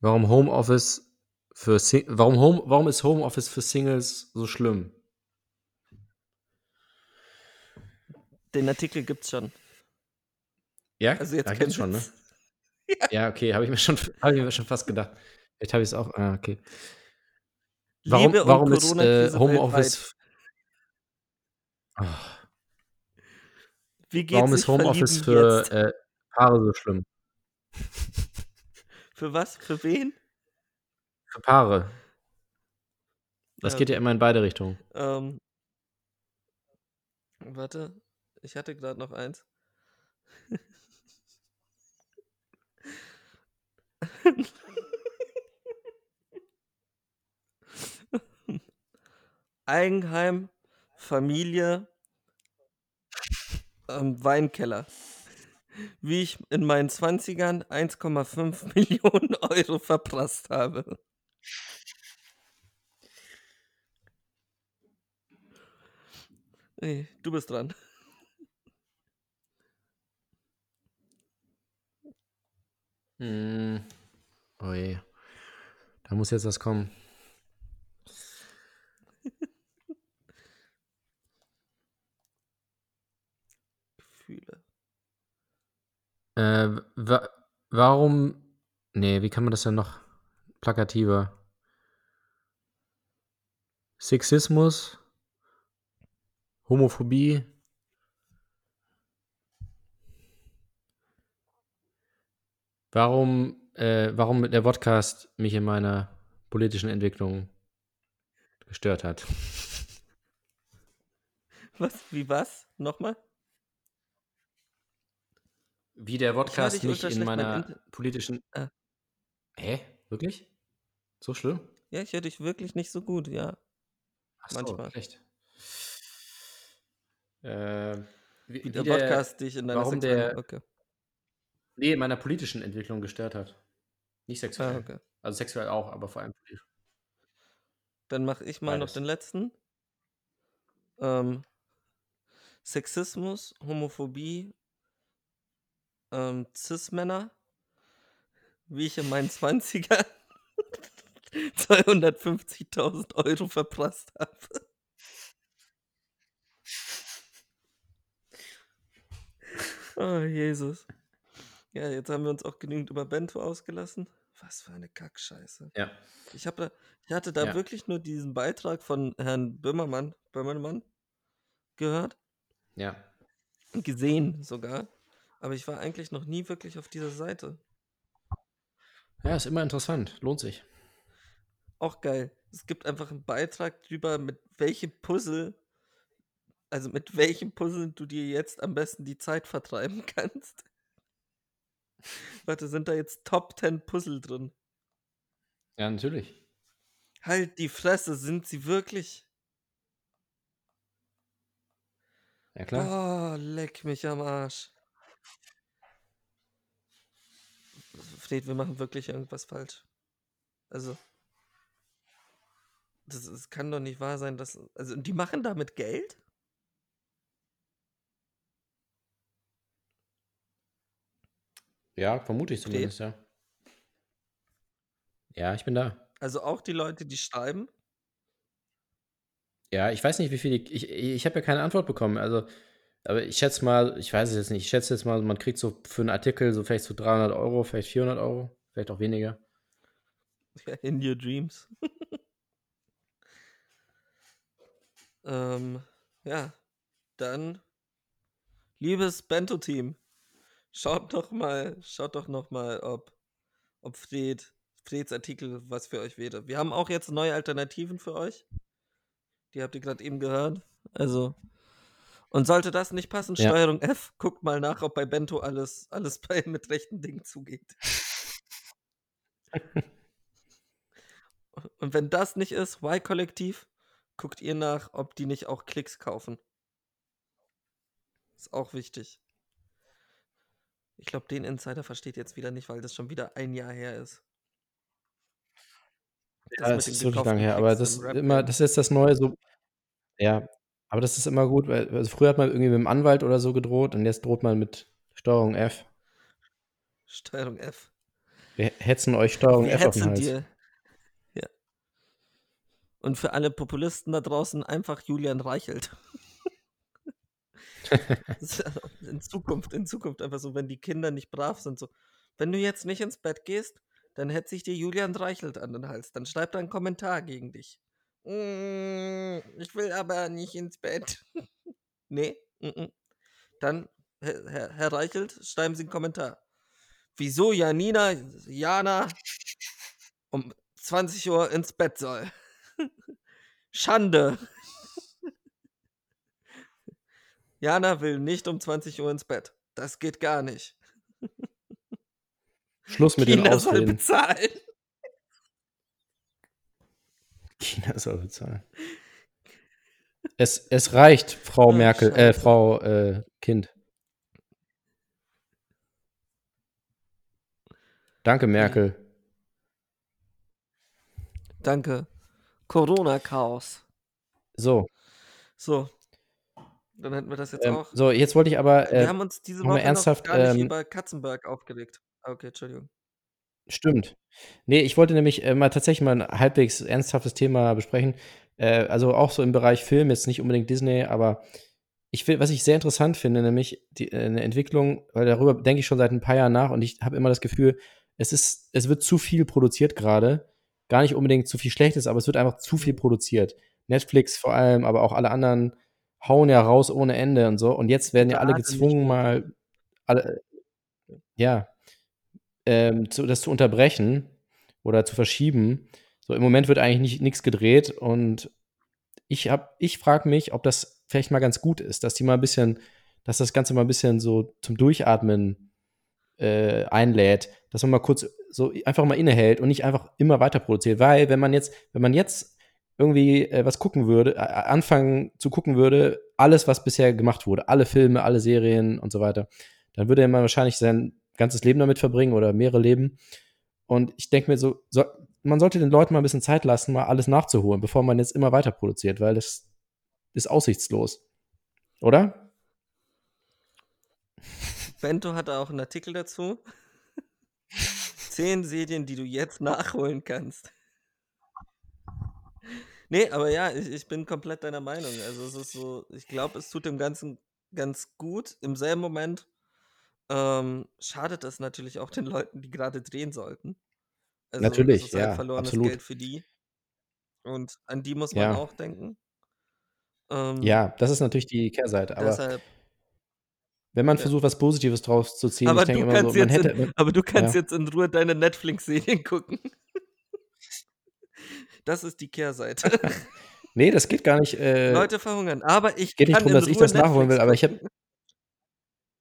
warum Homeoffice für Sing warum Home warum ist Homeoffice für Singles so schlimm? Den Artikel gibt's schon. Ja, Also jetzt ja, gibt's schon, ne? Witz. [LAUGHS] Ja, okay, habe ich mir schon habe ich mir schon fast gedacht. Jetzt habe ich es auch. Ah, okay. Warum, warum ist äh, Homeoffice. Ah, warum ist Homeoffice für äh, Paare so schlimm? [LAUGHS] Für was? Für wen? Für Paare. Das Ja, geht ja immer in beide Richtungen. Ähm, warte, ich hatte gerade noch eins. [LAUGHS] Eigenheim, Familie, ähm, Weinkeller. Wie ich in meinen 20ern 1,5 [LAUGHS] Millionen Euro verprasst habe. Ey, du bist dran. Hm. Oh je. Da muss jetzt was kommen. Äh, wa warum. Nee, wie kann man das denn noch plakativer? Sexismus, Homophobie. Warum, äh, warum der Podcast mich in meiner politischen Entwicklung gestört hat. Was? Wie was? Nochmal? Wie der Podcast ultra in. Mein meiner Inter politischen. Ah. Hä? Wirklich? So schlimm? Ja, ich höre dich wirklich nicht so gut, ja. Ach so, Manchmal. echt. Äh, wie, Wie der der, Podcast dich in deiner warum der, Okay. nee, in meiner politischen Entwicklung gestört hat. Nicht Ah, sexuell. okay. Also sexuell auch, aber vor allem politisch. Dann mache ich mal noch Beides. den letzten. Ähm, Sexismus, Homophobie, ähm, Cis-Männer, wie ich in meinen 20er 250.000 [LAUGHS] Euro verprasst habe. [LAUGHS] Oh, Jesus. Ja, jetzt haben wir uns auch genügend über Bento ausgelassen. Was für eine Kackscheiße. Ja. Ich, hab da, ich hatte da Ja. wirklich nur diesen Beitrag von Herrn Böhmermann, Böhmermann gehört, Ja. gesehen sogar. Aber ich war eigentlich noch nie wirklich auf dieser Seite. Ja, ist immer interessant. Lohnt sich. Auch geil. Es gibt einfach einen Beitrag drüber, mit welchem Puzzle, also mit welchem Puzzle du dir jetzt am besten die Zeit vertreiben [LAUGHS] kannst. Warte, sind da jetzt Top 10 Puzzle drin? Ja, natürlich. Halt die Fresse, sind sie wirklich? Ja, klar. Oh, leck mich am Arsch. Fred, wir machen wirklich irgendwas falsch. Also. Das, das kann doch nicht wahr sein, dass. Also, die machen damit Geld? Ja, vermute ich Fred? zumindest, ja. Ja, ich bin da. Also auch die Leute, die schreiben? Ja, ich weiß nicht, wie viel ich, ich, ich habe ja keine Antwort bekommen. Also, aber ich schätze mal, ich weiß es jetzt nicht, ich schätze jetzt mal, man kriegt so für einen Artikel so vielleicht so 300 Euro, vielleicht 400 Euro, vielleicht auch weniger. In your dreams. [LAUGHS] ähm, ja, dann, liebes Bento-Team, schaut doch mal, schaut doch noch mal, ob, ob Fred, Freds Artikel was für euch wäre. Wir haben auch jetzt neue Alternativen für euch. Die habt ihr gerade eben gehört. Also, und sollte das nicht passen, Ja. Steuerung F, guckt mal nach, ob bei Bento alles, alles [LAUGHS] bei, mit rechten Dingen zugeht. [LAUGHS] Und wenn das nicht ist, Y-Kollektiv, guckt ihr nach, ob die nicht auch Klicks kaufen. Ist auch wichtig. Ich glaube, den Insider versteht jetzt wieder nicht, weil das schon wieder ein Jahr her ist. Ja, mit das ist wirklich lange her, aber das immer, das ist das Neue so. Ja, aber das ist immer gut, weil also früher hat man irgendwie mit dem Anwalt oder so gedroht und jetzt droht man mit Steuerung F. Steuerung F. Wir hetzen euch Steuerung Wir F auf den Hals. dir. Ja. Und für alle Populisten da draußen einfach Julian Reichelt. [LAUGHS] In Zukunft, in Zukunft einfach so, wenn die Kinder nicht brav sind, so, wenn du jetzt nicht ins Bett gehst, dann hetze ich dir Julian Reichelt an den Hals. Dann schreibt er einen Kommentar gegen dich. Mm, ich will aber nicht ins Bett. [LAUGHS] nee, dann, Herr, Herr, Reichelt, schreiben Sie einen Kommentar. Wieso Janina, Jana um 20 Uhr ins Bett soll. [LAUGHS] Schande. [LAUGHS] Jana will nicht um 20 Uhr ins Bett. Das geht gar nicht. Schluss mit den China soll Ausreden. bezahlen. China soll bezahlen. Es, es reicht, Frau Ach, Merkel, äh. Frau äh, Kind. Danke, Merkel. Danke. Corona-Chaos. So, So. Dann hätten wir das jetzt ähm, auch. so, jetzt wollte ich aber, wir äh, haben uns diese Woche ernsthaft, noch gar nicht ähm, über Katzenberg aufgeregt. Ah, Okay, Entschuldigung. Stimmt. Nee, ich wollte nämlich äh, mal tatsächlich mal ein halbwegs ernsthaftes Thema besprechen. Äh, also auch so im Bereich Film, jetzt nicht unbedingt Disney, aber ich will, was ich sehr interessant finde, nämlich die, äh, eine Entwicklung, weil darüber denke ich schon seit ein paar Jahren nach und ich habe immer das Gefühl, es ist, es wird zu viel produziert gerade. Gar nicht unbedingt zu viel Schlechtes, aber es wird einfach zu viel produziert. Netflix vor allem, aber auch alle anderen hauen ja raus ohne Ende und so. Und jetzt werden ja alle gezwungen, mal alle, ja, ähm, zu, das zu unterbrechen oder zu verschieben. So im Moment wird eigentlich nichts gedreht und ich hab, ich frage mich, ob das vielleicht mal ganz gut ist, dass die mal ein bisschen, dass das Ganze mal ein bisschen so zum Durchatmen äh, einlädt, dass man mal kurz so einfach mal innehält und nicht einfach immer weiter produziert. Weil, wenn man jetzt, wenn man jetzt irgendwie äh, was gucken würde, äh, anfangen zu gucken würde, alles, was bisher gemacht wurde, alle Filme, alle Serien und so weiter, dann würde man wahrscheinlich sein ganzes Leben damit verbringen oder mehrere Leben. Und ich denke mir so, so, man sollte den Leuten mal ein bisschen Zeit lassen, mal alles nachzuholen, bevor man jetzt immer weiter produziert, weil das ist aussichtslos. Oder? [LAUGHS] Bento hatte auch einen Artikel dazu. [LAUGHS] Zehn Serien, die du jetzt nachholen kannst. Nee, aber ja, ich, ich bin komplett deiner Meinung. Also es ist so, ich glaube, es tut dem Ganzen ganz gut. Im selben Moment ähm, schadet es natürlich auch den Leuten, die gerade drehen sollten. Also Natürlich, es ist halt ja, verlorenes absolut. Geld für die. Und an die muss man Ja. auch denken. Ähm, Ja, das ist natürlich die Kehrseite. Aber deshalb, wenn man Ja. versucht, was Positives draus zu ziehen, aber ich denke du immer so, kannst man jetzt, hätte. in, aber du kannst ja. jetzt in Ruhe deine Netflix-Serien gucken. Das ist die Kehrseite. [LAUGHS] Nee, das geht gar nicht. Äh, Leute verhungern. Aber ich geht nicht kann darum, in dass ich das nachholen will, aber ich habe.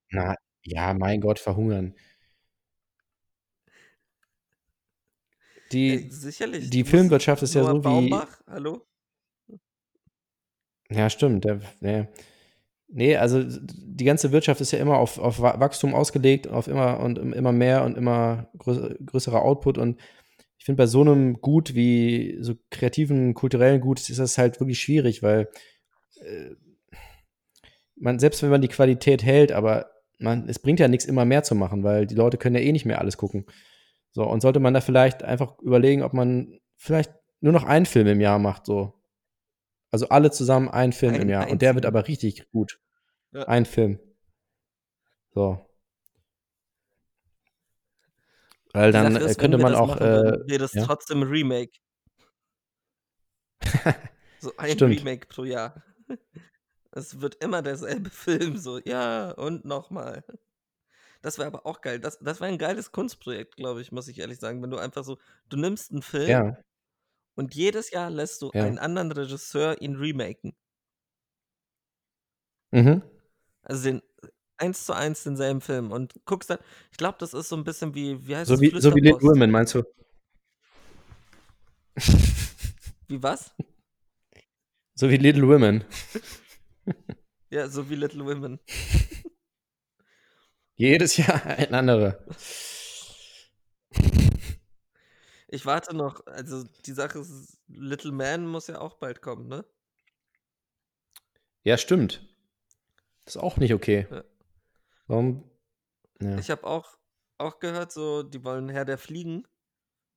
Na, ja, mein Gott, verhungern. Die, Ey, sicherlich. die Filmwirtschaft ist ja so wie. Baumbach, hallo? Ja, stimmt. Der, nee. nee, also die ganze Wirtschaft ist ja immer auf, auf Wa- Wachstum ausgelegt, auf immer und immer mehr und immer größ, größerer Output. Und ich finde, bei so einem Gut wie so kreativen, kulturellen Gut ist das halt wirklich schwierig, weil äh, man, selbst wenn man die Qualität hält, aber man, es bringt ja nichts, immer mehr zu machen, weil die Leute können ja eh nicht mehr alles gucken. So, und sollte man da vielleicht einfach überlegen, ob man vielleicht nur noch einen Film im Jahr macht, so. Also alle zusammen einen Film im Einen Jahr. Und der wird aber richtig gut. Ja. Ein Film. So. Weil dann Sache ist, könnte man auch. machen, Äh, wäre das ja? trotzdem ein Remake. [LAUGHS] So ein Stimmt. Remake pro Jahr. Es wird immer derselbe [LAUGHS] Film, so, ja, und nochmal. Das wäre aber auch geil. Das, das wäre ein geiles Kunstprojekt, glaube ich, muss ich ehrlich sagen. Wenn du einfach so, du nimmst einen Film ja. und jedes Jahr lässt du Ja. einen anderen Regisseur ihn remaken. Mhm. Also den eins zu eins denselben Film und guckst dann, ich glaube, das ist so ein bisschen wie, wie heißt So es? wie, so wie Little. Women, meinst du? Wie was? [LAUGHS] So wie Little Women. [LAUGHS] Ja, so wie Little Women. Jedes Jahr ein anderer. Ich warte noch, also die Sache ist, Little Man muss ja auch bald kommen, ne? Ja, stimmt. Das ist auch nicht okay. Ja. Warum? Ja. Ich habe auch, auch gehört, so, die wollen Herr der Fliegen,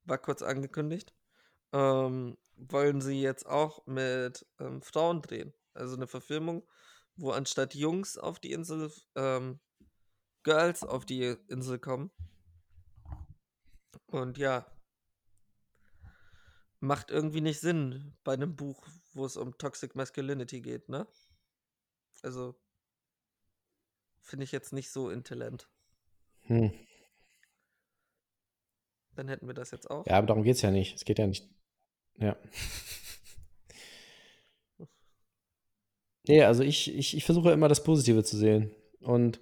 war kurz angekündigt, ähm, wollen sie jetzt auch mit ähm, Frauen drehen. Also eine Verfilmung, wo anstatt Jungs auf die Insel, ähm, Girls auf die Insel kommen. Und ja, macht irgendwie nicht Sinn bei einem Buch, wo es um Toxic Masculinity geht, ne? Also, finde ich jetzt nicht so intelligent. Hm. Dann hätten wir das jetzt auch. Ja, aber darum geht es ja nicht. Es geht ja nicht. Ja. [LAUGHS] Nee, also ich, ich, ich versuche immer das Positive zu sehen. Und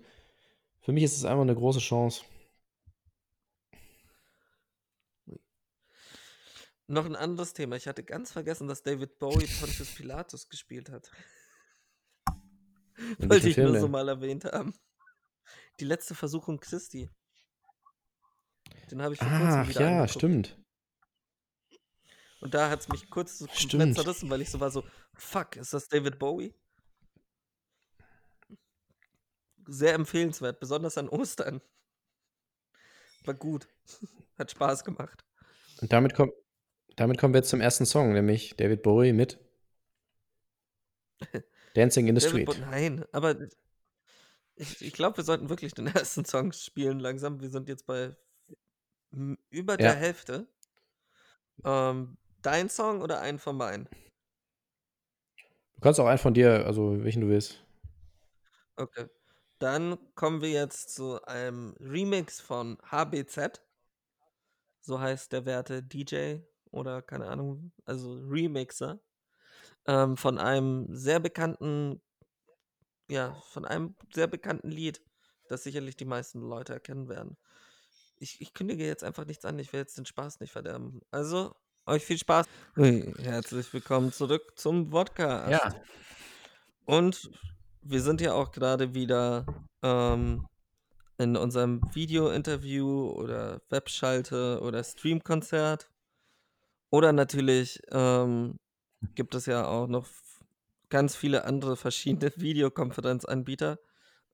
für mich ist es einfach eine große Chance. Noch ein anderes Thema. Ich hatte ganz vergessen, dass David Bowie Pontius Pilatus gespielt hat. Wollte ich nur so mal erwähnt haben. Die letzte Versuchung Christi. Den habe ich vor kurzem Ach wieder ja, angeguckt. stimmt. Und da hat es mich kurz so komplett zerrissen, weil ich so war so, fuck, ist das David Bowie? Sehr empfehlenswert, besonders an Ostern. War gut. Hat Spaß gemacht. Und damit, komm, damit kommen wir jetzt zum ersten Song, nämlich David Bowie mit. [LAUGHS] Dancing in the David Street. Bowie, nein, aber ich, ich glaube, wir sollten wirklich den ersten Song spielen langsam. Wir sind jetzt bei über der Ja. Hälfte. Ähm, dein Song oder einen von meinen? Du kannst auch einen von dir, also welchen du willst. Okay. Dann kommen wir jetzt zu einem Remix von HBZ. So heißt der werte DJ oder keine Ahnung, also Remixer. Ähm, von einem sehr bekannten, ja, von einem sehr bekannten Lied, das sicherlich die meisten Leute erkennen werden. Ich, ich kündige jetzt einfach nichts an, ich will jetzt den Spaß nicht verderben. Also, euch viel Spaß. Herzlich willkommen zurück zum Podcast. Ja. Und wir sind ja auch gerade wieder ähm, in unserem Video-Interview oder Webschalte oder Streamkonzert. Oder natürlich ähm, gibt es ja auch noch ganz viele andere verschiedene [LAUGHS] Videokonferenzanbieter.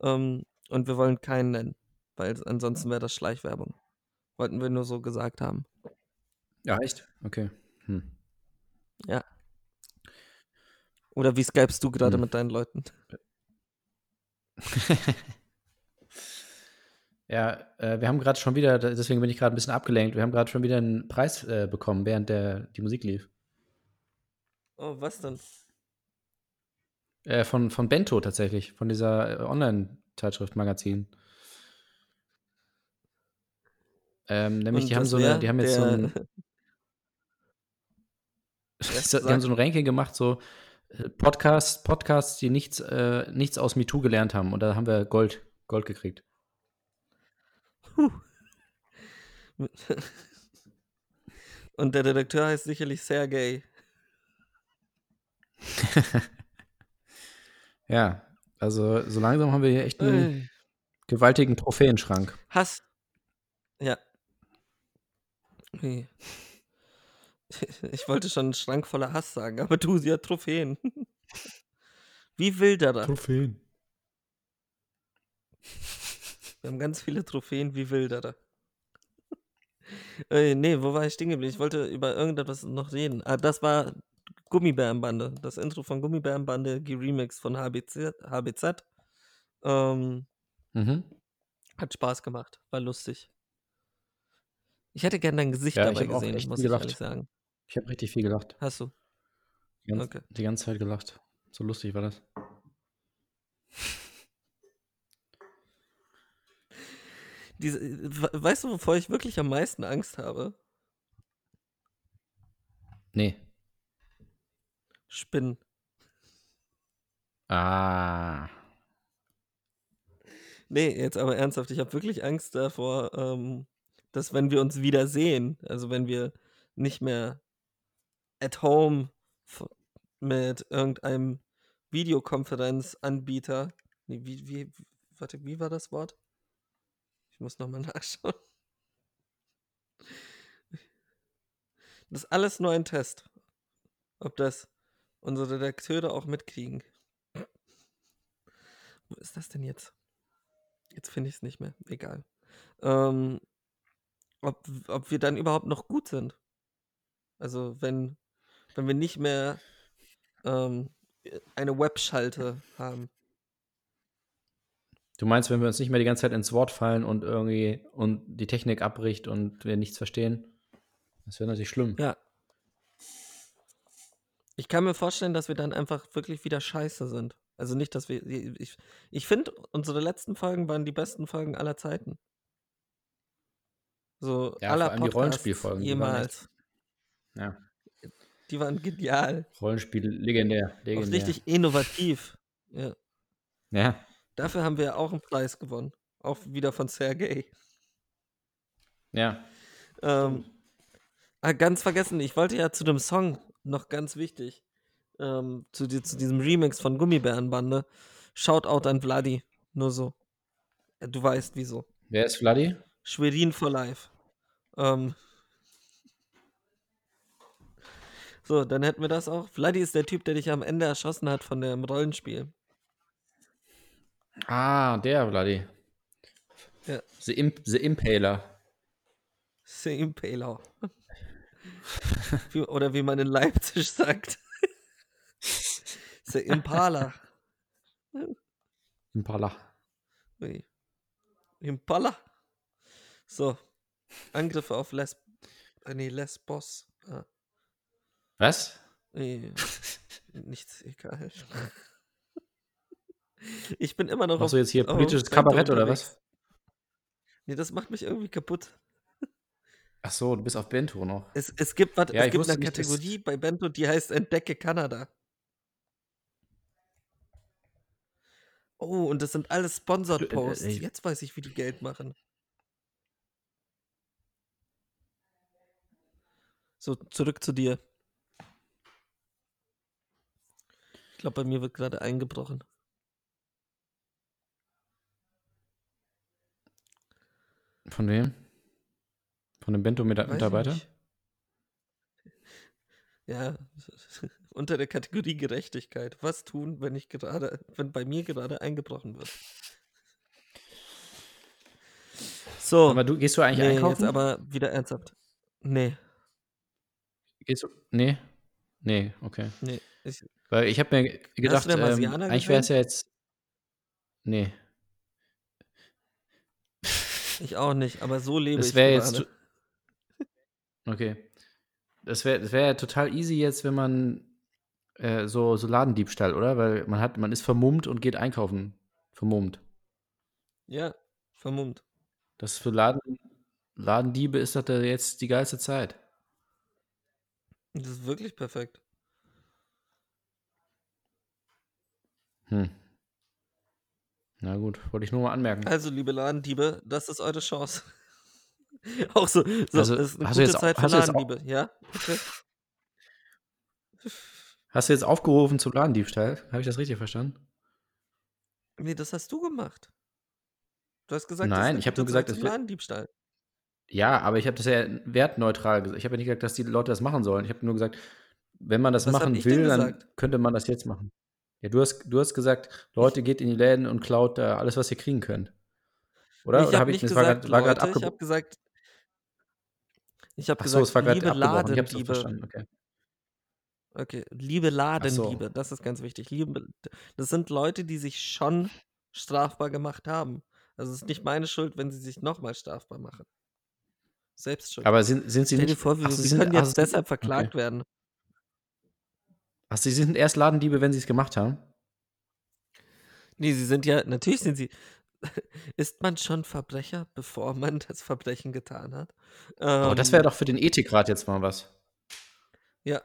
Ähm, und wir wollen keinen nennen, weil ansonsten wäre das Schleichwerbung. Wollten wir nur so gesagt haben. Ja, echt? Okay. Hm. Ja. Oder wie skypst du gerade Hm. mit deinen Leuten? [LAUGHS] Ja, äh, wir haben gerade schon wieder, deswegen bin ich gerade ein bisschen abgelenkt, wir haben gerade schon wieder einen Preis äh, bekommen, während der, die Musik lief. Oh, was denn? Äh, von, von Bento tatsächlich, von dieser äh, Online-Zeitschrift, Magazin. Ähm, nämlich, Und die haben so eine, die haben jetzt so ein, [LAUGHS] [LAUGHS] die haben so ein Ranking gemacht, so Podcasts, Podcasts, die nichts, äh, nichts aus MeToo gelernt haben. Und da haben wir Gold, Gold gekriegt. Und der Redakteur heißt sicherlich Sergej. [LAUGHS] Ja, also so langsam haben wir hier echt einen Ey. gewaltigen Trophäenschrank. Hass. Ja. Ui. [LAUGHS] Ich wollte schon einen Schrank voller Hass sagen, aber du, sie hat Trophäen. [LAUGHS] Wie Wilderer. Trophäen. Wir haben ganz viele Trophäen wie Wilderer. Äh, nee, wo war ich stehen geblieben? Ich wollte über irgendetwas noch reden. Ah, das war Gummibärenbande. Das Intro von Gummibärenbande, geremixed von HBZ. HBZ. Ähm, Mhm. hat Spaß gemacht, war lustig. Ich hätte gern dein Gesicht Ja, ich dabei gesehen, echt muss ich ehrlich sagen. Ich habe richtig viel gelacht. Hast du? Die ganze, Okay. die ganze Zeit gelacht. So lustig war das. [LAUGHS] Diese, we- weißt du, wovor ich wirklich am meisten Angst habe? Nee. Spinnen. Ah. Nee, jetzt aber ernsthaft, ich habe wirklich Angst davor, ähm, dass wenn wir uns wieder sehen, also wenn wir nicht mehr at home mit irgendeinem Videokonferenzanbieter, nee, wie, wie, warte, wie war das Wort? Ich muss nochmal [LAUGHS] nachschauen. Das ist alles nur ein Test. Ob das unsere Redakteure auch mitkriegen. Wo ist das denn jetzt? Jetzt finde ich es nicht mehr. Egal. Ähm, ob, ob wir dann überhaupt noch gut sind. Also wenn, wenn wir nicht mehr ähm, eine Webschalte haben. Du meinst, wenn wir uns nicht mehr die ganze Zeit ins Wort fallen und irgendwie und die Technik abbricht und wir nichts verstehen? Das wäre natürlich schlimm. Ja. Ich kann mir vorstellen, dass wir dann einfach wirklich wieder scheiße sind. Also nicht, dass wir. Ich, ich finde, unsere letzten Folgen waren die besten Folgen aller Zeiten. So Ja, aller vor allem die Podcasts Rollenspielfolgen, die waren jemals. Ja. Die waren genial. Rollenspiel legendär. Auch legendär. richtig innovativ. Ja. Ja. Dafür haben wir auch einen Preis gewonnen. Auch wieder von Sergej. Ja. Ähm, ah, ganz vergessen, ich wollte ja zu dem Song noch ganz wichtig. Ähm, zu, die, zu diesem Remix von Gummibärenbande. Shoutout an Vladi. Nur so. Äh, Du weißt wieso. Wer ist Vladi? Schwerin for Life. Ähm, so, dann hätten wir das auch. Vladi ist der Typ, der dich am Ende erschossen hat von dem Rollenspiel. Ah, der Vladi. Ja. The, Imp The Impaler. Same Paler. wie, oder wie man in Leipzig sagt. The Impala. Impala. Ui. Impala. So. Angriffe auf Lesb äh, nee, Lesbos. Ah, Was? nee. Nichts egal. Ich bin immer noch Machst du jetzt hier politisches Kabarett oder was? Nee, das macht mich irgendwie kaputt. Ach so, du bist auf Bento noch. Es, es gibt, warte, Ja, es gibt eine nicht, Kategorie bei Bento, die heißt Entdecke Kanada. Oh, und das sind alles Sponsored Du, äh, Posts. äh, Jetzt weiß ich, wie die Geld machen. So, zurück zu dir. Ich glaube, bei mir wird gerade eingebrochen. Von wem? Von dem Bento-Mitarbeiter? [LAUGHS] Ja, [LAUGHS] unter der Kategorie Gerechtigkeit. Was tun, wenn ich gerade, wenn bei mir gerade eingebrochen wird? So, Aber du, gehst du eigentlich nee, einkaufen? jetzt aber wieder ernsthaft. Nee, Gehst du, nee? Nee, okay. nee. Ich, Weil ich habe mir gedacht, ähm, eigentlich wäre es ja jetzt. Nee. ich auch nicht, aber so lebe Das ich wäre jetzt. Okay. Das wäre das wär ja total easy jetzt, wenn man äh, so, so Ladendiebstahl, oder? Weil man hat, man ist vermummt und geht einkaufen. Vermummt. Ja, vermummt. Das für Laden, Ladendiebe ist das jetzt die geilste Zeit. Das ist wirklich perfekt. Hm. Na gut, wollte ich nur mal anmerken. Also, liebe Ladendiebe, das ist eure Chance. [LAUGHS] auch so, so Also, das ist eine hast du gute jetzt Zeit für Ladendiebe, ja? Okay. Hast du jetzt aufgerufen zum Ladendiebstahl? Habe ich das richtig verstanden? Nee, das hast du gemacht. Du hast gesagt, Nein, das ich ist hab eine nur gesagt, wär- Ladendiebstahl. Ja, aber ich habe das ja wertneutral gesagt. Ich habe ja nicht gesagt, dass die Leute das machen sollen. Ich habe nur gesagt, wenn man das Was machen will, dann könnte man das jetzt machen. Ja, du hast, du hast gesagt, Leute, geht in die Läden und klaut da alles, was ihr kriegen könnt. Oder? ich habe hab nicht war gesagt, grad- war grad Leute, ich habe gesagt, ich habe so, gesagt, war liebe abgebrochen. Ich Ladendiebe. verstanden. Okay. Okay, liebe so. Ladendiebe, das ist ganz wichtig. Liebe, das sind Leute, die sich schon strafbar gemacht haben. Also es ist nicht meine Schuld, wenn sie sich nochmal strafbar machen. Selbstschuld. Aber sind, sind sie Stell nicht. vor, wir, ach, sie wir können jetzt deshalb verklagt okay. werden. Ach, sie sind erst Ladendiebe, wenn sie es gemacht haben? Nee, sie sind ja, natürlich sind sie. [LAUGHS] Ist man schon Verbrecher, bevor man das Verbrechen getan hat? Aber das Ähm, wäre doch für den Ethikrat jetzt mal was. Ja,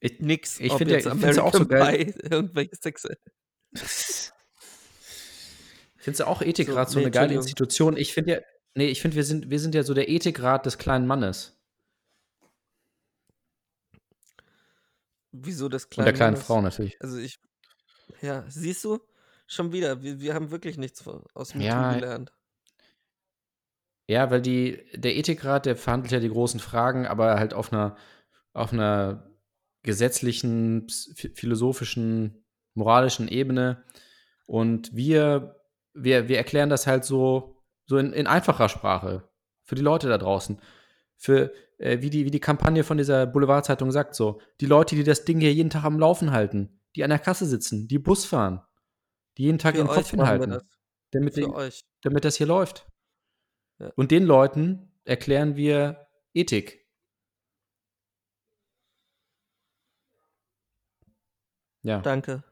Ich, nix. Ich ob find ja- ich ja auch so geil. [LAUGHS] Irgendwelche Sexe. Findest du auch Ethikrat so, So, nee, eine geile. Institution? Ich finde ja, nee, ich finde, wir sind, wir sind ja so der Ethikrat des kleinen Mannes. Wieso das Und kleine der kleinen Mannes? Frau natürlich. Also ich, ja, siehst du, schon wieder, wir, wir haben wirklich nichts aus MeToo Ja, gelernt. Ja, weil die, der Ethikrat, der verhandelt ja die großen Fragen, aber halt auf einer, auf einer gesetzlichen, philosophischen, moralischen Ebene. Und wir, wir, wir erklären das halt so, so in, in einfacher Sprache für die Leute da draußen. Für, äh, wie, die, wie die Kampagne von dieser Boulevardzeitung sagt, so, die Leute, die das Ding hier jeden Tag am Laufen halten, die an der Kasse sitzen, die Bus fahren, die jeden Tag Für ihren Kopf hinhalten, damit, euch. damit das hier läuft. Ja. Und den Leuten erklären wir Ethik. Ja, Danke.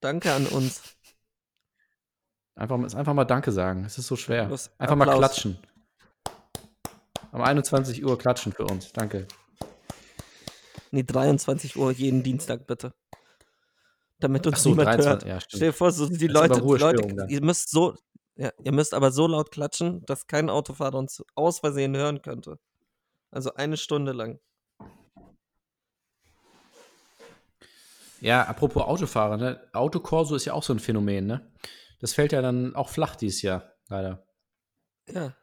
Danke an uns. einfach, mal- einfach mal Danke sagen. Es ist so schwer. Einfach mal Applaus. klatschen. Um 21 Uhr klatschen für uns. Danke. Nee, 23 Uhr jeden Dienstag bitte. Damit uns so, niemand 23, hört. ja, Stell dir vor, so die Das Leute, die Leute, ihr müsst so, ja, ihr müsst aber so laut klatschen, dass kein Autofahrer uns aus Versehen hören könnte. Also eine Stunde lang. Ja, apropos Autofahrer, ne? Autokorso ist ja auch so ein Phänomen, ne? Das fällt ja dann auch flach dieses Jahr, leider. Ja.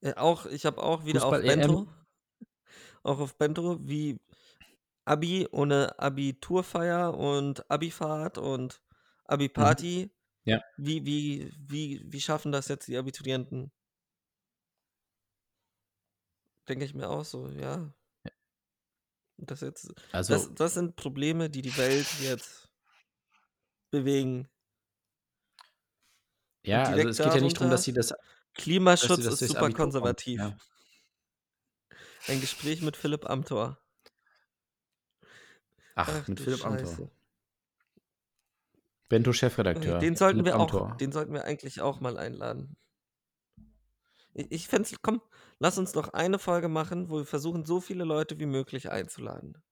Ja auch, ich habe auch wieder auf Fußball-EM. Bento, [LAUGHS] auch auf Bento, wie Abi ohne Abiturfeier und Abifahrt und Abi-Party. Ja. Wie, wie, wie, wie schaffen das jetzt die Abiturienten? Denke ich mir auch so, ja. Das jetzt, Also, das, das sind Probleme, die die Welt jetzt bewegen. Ja, also es geht ja nicht darum, dass sie das Klimaschutz ist super Abitur kommt. konservativ. Ja. Ein Gespräch mit Philipp Amthor. Ach, Ach mit Philipp Amthor. Bento Chefredakteur. Den sollten Philipp wir auch, Amthor. den sollten wir eigentlich auch mal einladen. Ich, ich fände komm, lass uns doch eine Folge machen, wo wir versuchen, so viele Leute wie möglich einzuladen.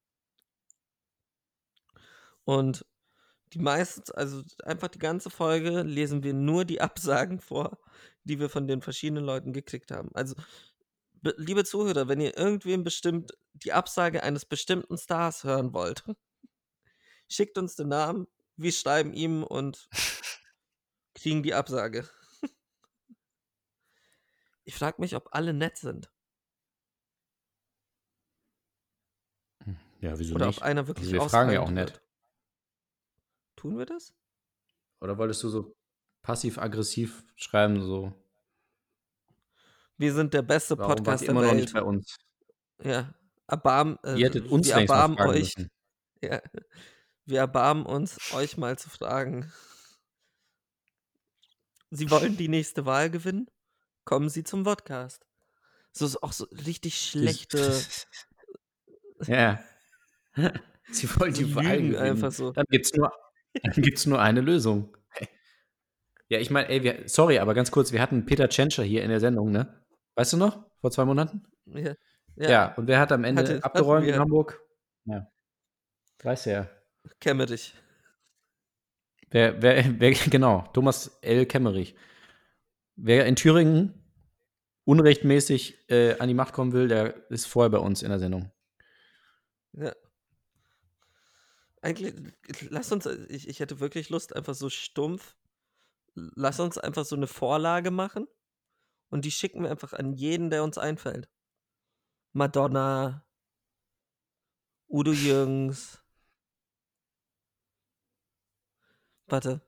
Und die meisten, also einfach die ganze Folge lesen wir nur die Absagen vor, die wir von den verschiedenen Leuten gekriegt haben. Also, be- liebe Zuhörer, wenn ihr irgendwem bestimmt die Absage eines bestimmten Stars hören wollt, [LAUGHS] schickt uns den Namen, wir schreiben ihm und [LAUGHS] kriegen die Absage. Ich frage mich, ob alle nett sind. Ja, wieso Oder nicht? ob einer wirklich Also wir fragen ja auch nett. wird. Tun wir das? Oder wolltest du so passiv-aggressiv schreiben, so, Wir sind der beste warum Podcast der immer noch Welt. nicht bei uns? Ja. Erbarm, äh, Ihr hättet uns wir erbarmen euch. [LAUGHS] Ja, wir erbarmen uns, euch mal zu fragen. Sie wollen die nächste Wahl gewinnen? Kommen Sie zum Podcast. So ist auch so richtig schlechte [LAUGHS] ja. [LAUGHS] Sie wollen die Wahl gewinnen. einfach so. Dann gibt's nur, dann gibt's nur eine Lösung. Ja, ich meine, ey, wir, sorry, aber ganz kurz, wir hatten Peter Tschentscher hier in der Sendung, ne? Weißt du noch? Vor zwei Monaten? Ja, Ja, ja und wer hat am Ende hatte, abgeräumt in. Hamburg? Ja. Weiß ja. Kemmerich. Wer, wer, wer, [LAUGHS] genau, Thomas L. Kemmerich. Wer in Thüringen unrechtmäßig äh, an die Macht kommen will, der ist vorher bei uns in der Sendung. Ja. Eigentlich, lass uns, ich, ich hätte wirklich Lust, einfach so stumpf, lass uns einfach so eine Vorlage machen und die schicken wir einfach an jeden, der uns einfällt. Madonna, Udo Jürgens. Warte,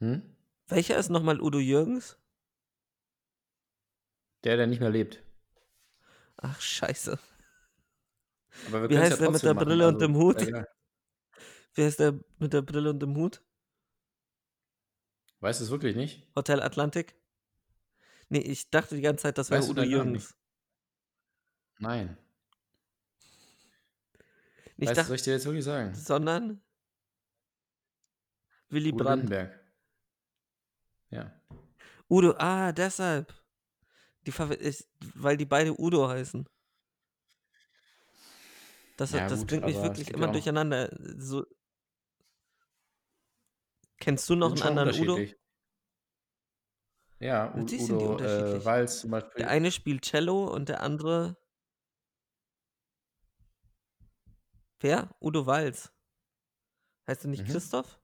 Hm? welcher ist nochmal Udo Jürgens? Der, der nicht mehr lebt. Ach, scheiße. Wie heißt der mit der machen, Brille und also, dem Hut? egal. Wer ist der mit der Brille und dem Hut? Weißt du es wirklich nicht? Hotel Atlantik? Nee, ich dachte die ganze Zeit, das wäre Udo Jürgens. Nein. Ich weißt dachte, soll ich dir jetzt wirklich sagen? sondern Willy Udo Brandt. Lindenberg. Ja. Udo, ah, deshalb. Die weil die beide Udo heißen. Das, Ja, das gut, bringt mich wirklich immer durcheinander. So. Kennst du noch einen anderen Udo? Ja, U Natürlich sind die Udo äh, unterschiedlich. Walz zum Beispiel. Der eine spielt Cello und der andere. Wer? Udo Walz. Heißt er nicht Mhm. Christoph?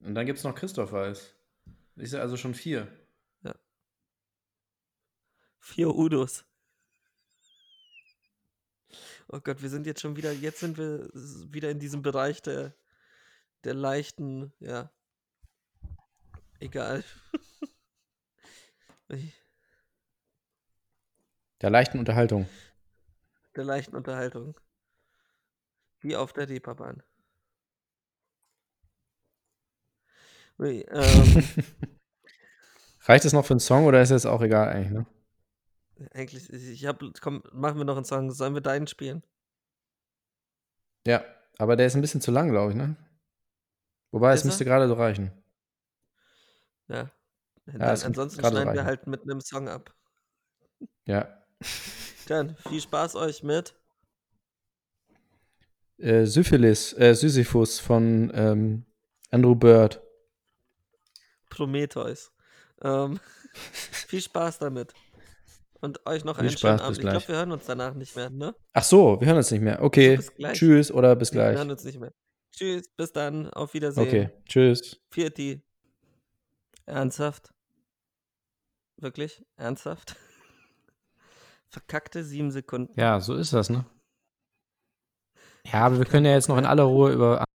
Und dann gibt es noch Christoph Walz. Ist ja also schon vier. Vier Udos. Oh Gott, wir sind jetzt schon wieder, jetzt sind wir wieder in diesem Bereich der, der leichten, ja. Egal. [LAUGHS] Der leichten Unterhaltung. der leichten Unterhaltung. Wie auf der Reeperbahn. Ui, ähm, [LAUGHS] Reicht es noch für einen Song oder ist jetzt auch egal eigentlich, ne? eigentlich, ich hab, komm, machen wir noch einen Song. Sollen wir deinen spielen? Ja, aber der ist ein bisschen zu lang, glaube ich, ne? Wobei, es Ist er? müsste gerade so reichen. Ja. Es wird ansonsten gerade so schneiden wir halt mit einem Song ab. Ja. Dann viel Spaß euch mit. Äh, Syphilis, äh, Sisyphus von ähm, Andrew Bird. Prometheus. Ähm, [LAUGHS] viel Spaß damit. Und euch noch Viel einen Spaß, schönen Abend. Ich glaube, gleich. wir hören uns danach nicht mehr, ne? Ach so, wir hören uns nicht mehr. Okay, gleich. tschüss oder bis Nee, wir gleich. hören uns nicht mehr. Tschüss, bis dann, auf Wiedersehen. Okay, tschüss. Vierti. Ernsthaft? Wirklich? Ernsthaft? [LAUGHS] Verkackte sieben Sekunden. Ja, so ist das, ne? Ja, aber wir können ja jetzt noch in aller Ruhe über